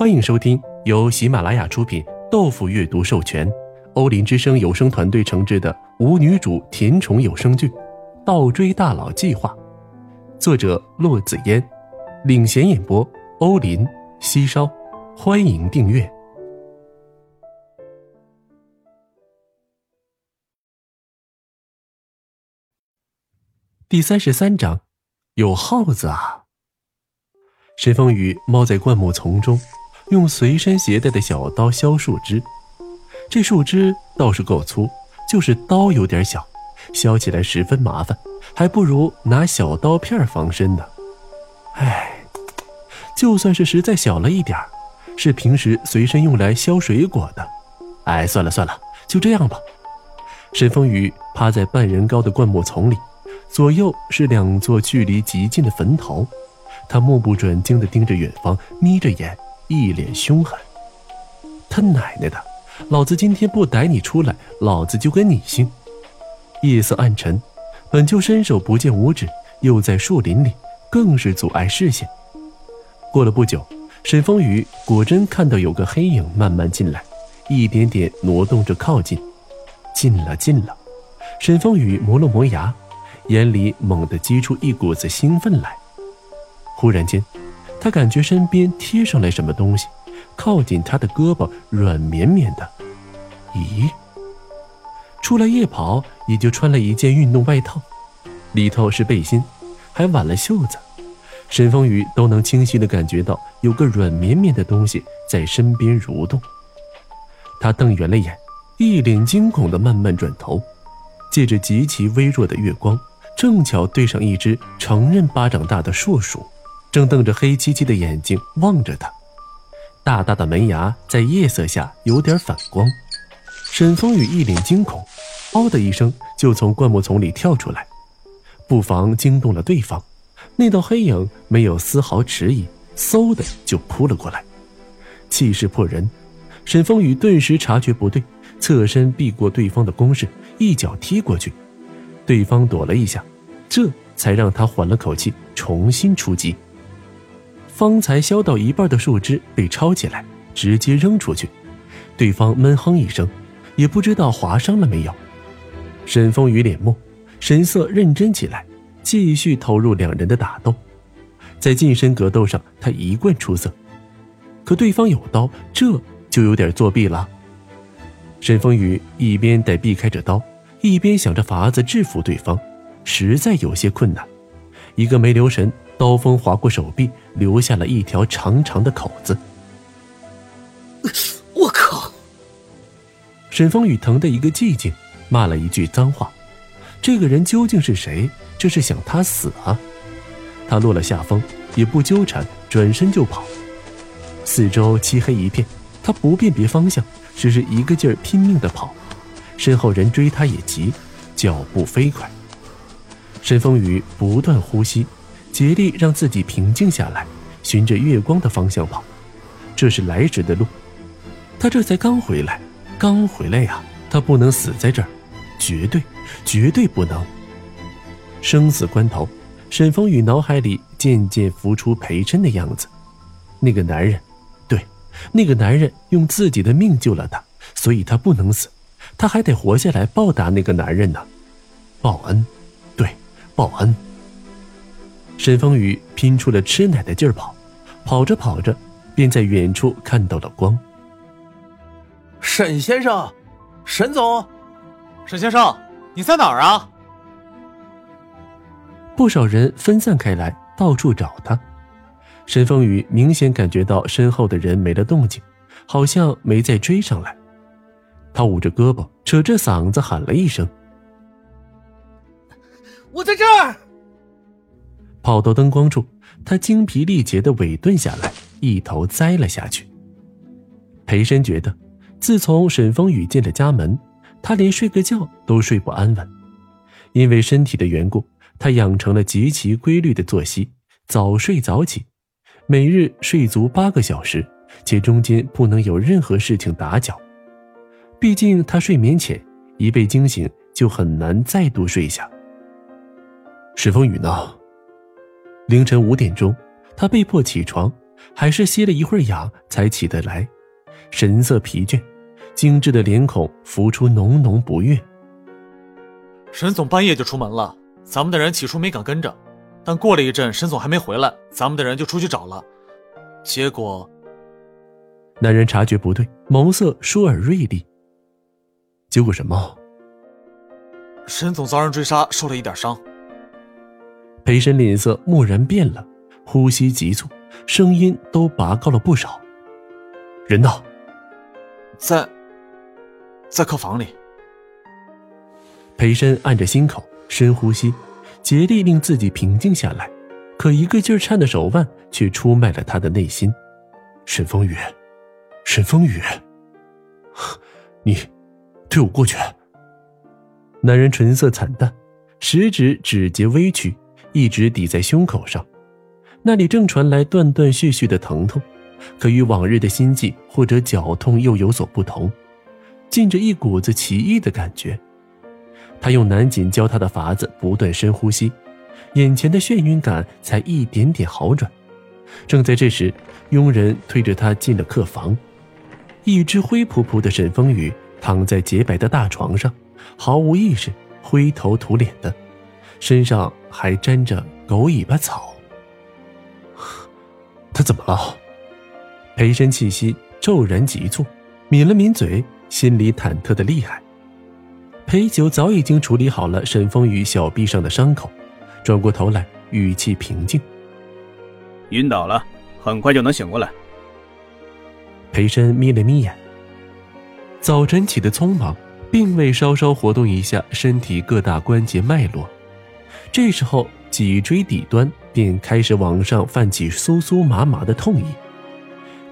欢迎收听由喜马拉雅出品、豆腐阅读授权、欧林之声有声团队承制的无女主甜宠有声剧《倒追大佬计划》，作者：洛子嫣，领衔演播：欧林、西烧。欢迎订阅第三十三章。有耗子啊！沈风雨猫在灌木丛中，用随身携带的小刀削树枝。这树枝倒是够粗，就是刀有点小，削起来十分麻烦，还不如拿小刀片防身呢。唉，就算是实在小了一点是平时随身用来削水果的。哎，算了算了，就这样吧。沈风雨趴在半人高的灌木丛里。左右是两座距离极近的坟头，他目不转睛地盯着远方，眯着眼，一脸凶狠。他奶奶的，老子今天不逮你出来，老子就跟你姓！夜色暗沉，本就伸手不见五指，又在树林里，更是阻碍视线。过了不久，沈风雨果真看到有个黑影慢慢进来，一点点挪动着靠近，近了，近了。沈风雨磨了磨牙。眼里猛地激出一股子兴奋来，忽然间，他感觉身边贴上来什么东西，靠近他的胳膊，软绵绵的。咦，出来夜跑也就穿了一件运动外套，里头是背心，还挽了袖子。沈风雨都能清晰地感觉到有个软绵绵的东西在身边蠕动。他瞪圆了眼，一脸惊恐地慢慢转头，借着极其微弱的月光。正巧对上一只成人巴掌大的硕鼠，正瞪着黑漆漆的眼睛望着他，大大的门牙在夜色下有点反光。沈风雨一脸惊恐，嗷的一声就从灌木丛里跳出来，不妨惊动了对方。那道黑影没有丝毫迟疑，嗖的就扑了过来，气势迫人。沈风雨顿时察觉不对，侧身避过对方的攻势，一脚踢过去。对方躲了一下，这才让他缓了口气，重新出击。方才削到一半的树枝被抄起来，直接扔出去。对方闷哼一声，也不知道划伤了没有。沈风雨脸木，神色认真起来，继续投入两人的打斗。在近身格斗上，他一贯出色。可对方有刀，这就有点作弊了。沈风雨一边得避开这刀。一边想着法子制服对方，实在有些困难。一个没留神，刀锋划过手臂，留下了一条长长的口子。我靠！沈风雨疼得一个寂静，骂了一句脏话。这个人究竟是谁？这是想他死啊！他落了下风，也不纠缠，转身就跑。四周漆黑一片，他不辨别方向，只是一个劲儿拼命的跑。身后人追他也急，脚步飞快。沈风雨不断呼吸，竭力让自己平静下来，循着月光的方向跑。这是来时的路，他这才刚回来，刚回来呀！他不能死在这儿，绝对，绝对不能。生死关头，沈风雨脑海里渐渐浮出裴琛的样子。那个男人，对，那个男人用自己的命救了他，所以他不能死。他还得活下来报答那个男人呢，报恩，对，报恩。沈风雨拼出了吃奶的劲儿跑，跑着跑着，便在远处看到了光。沈先生，沈总，沈先生，你在哪儿啊？不少人分散开来，到处找他。沈风雨明显感觉到身后的人没了动静，好像没再追上来。他捂着胳膊，扯着嗓子喊了一声：“我在这儿！”跑到灯光处，他精疲力竭的尾顿下来，一头栽了下去。裴深觉得，自从沈风雨进了家门，他连睡个觉都睡不安稳。因为身体的缘故，他养成了极其规律的作息，早睡早起，每日睡足八个小时，且中间不能有任何事情打搅。毕竟他睡眠浅，一被惊醒就很难再度睡下。沈风雨呢？凌晨五点钟，他被迫起床，还是吸了一会儿氧才起得来，神色疲倦，精致的脸孔浮出浓浓不悦。沈总半夜就出门了，咱们的人起初没敢跟着，但过了一阵，沈总还没回来，咱们的人就出去找了，结果……男人察觉不对，眸色疏而锐利。结果什么？沈总遭人追杀，受了一点伤。裴深脸色蓦然变了，呼吸急促，声音都拔高了不少。人呢？在，在客房里。裴深按着心口，深呼吸，竭力令自己平静下来，可一个劲儿颤的手腕却出卖了他的内心。沈风雨，沈风雨，你，推我过去。男人唇色惨淡，食指指节微曲，一直抵在胸口上，那里正传来断断续续的疼痛，可与往日的心悸或者绞痛又有所不同，浸着一股子奇异的感觉。他用南锦教他的法子，不断深呼吸，眼前的眩晕感才一点点好转。正在这时，佣人推着他进了客房。一只灰扑扑的沈风雨躺在洁白的大床上，毫无意识，灰头土脸的，身上还沾着狗尾巴草。他怎么了？裴深气息骤然急促，抿了抿嘴，心里忐忑的厉害。裴九早已经处理好了沈风雨小臂上的伤口，转过头来，语气平静：“晕倒了，很快就能醒过来。”裴深眯了眯眼。早晨起的匆忙，并未稍稍活动一下身体各大关节脉络，这时候脊椎底端便开始往上泛起酥酥麻麻的痛意，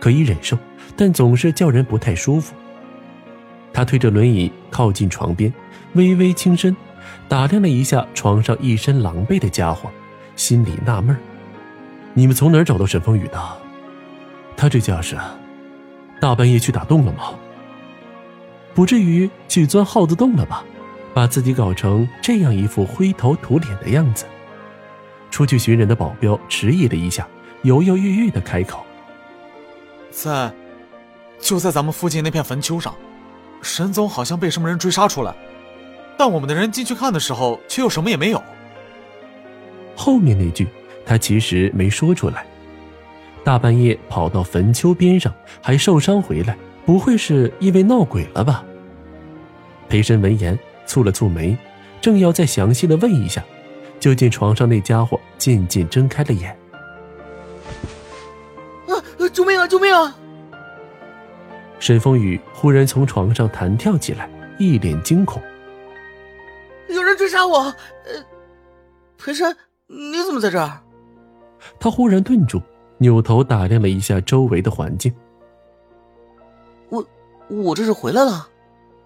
可以忍受，但总是叫人不太舒服。他推着轮椅靠近床边。微微轻身，打量了一下床上一身狼狈的家伙，心里纳闷你们从哪儿找到沈风雨的？他这架势，大半夜去打洞了吗？不至于去钻耗子洞了吧？把自己搞成这样一副灰头土脸的样子。出去寻人的保镖迟疑了一下，犹犹豫豫的开口：“在，就在咱们附近那片坟丘上，沈总好像被什么人追杀出来。”但我们的人进去看的时候，却又什么也没有。后面那句他其实没说出来。大半夜跑到坟丘边上，还受伤回来，不会是因为闹鬼了吧？裴深闻言蹙了蹙眉，正要再详细的问一下，就见床上那家伙渐渐睁开了眼。啊！救命啊！救命啊！沈风雨忽然从床上弹跳起来，一脸惊恐。有人追杀我，呃，裴山，你怎么在这儿？他忽然顿住，扭头打量了一下周围的环境。我，我这是回来了，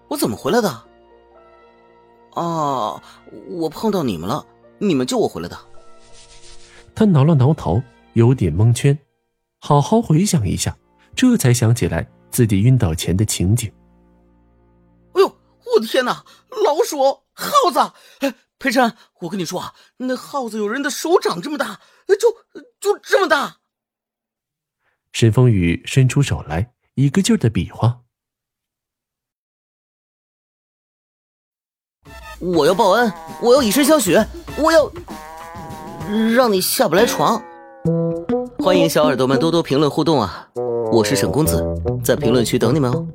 我怎么回来的？啊，我碰到你们了，你们救我回来的。他挠了挠头，有点蒙圈，好好回想一下，这才想起来自己晕倒前的情景。哎呦，我的天哪，老鼠！耗子，哎，裴晨，我跟你说啊，那耗子有人的手掌这么大，就就这么大。沈风雨伸出手来，一个劲儿的比划。我要报恩，我要以身相许，我要让你下不来床。欢迎小耳朵们多多评论互动啊！我是沈公子，在评论区等你们哦。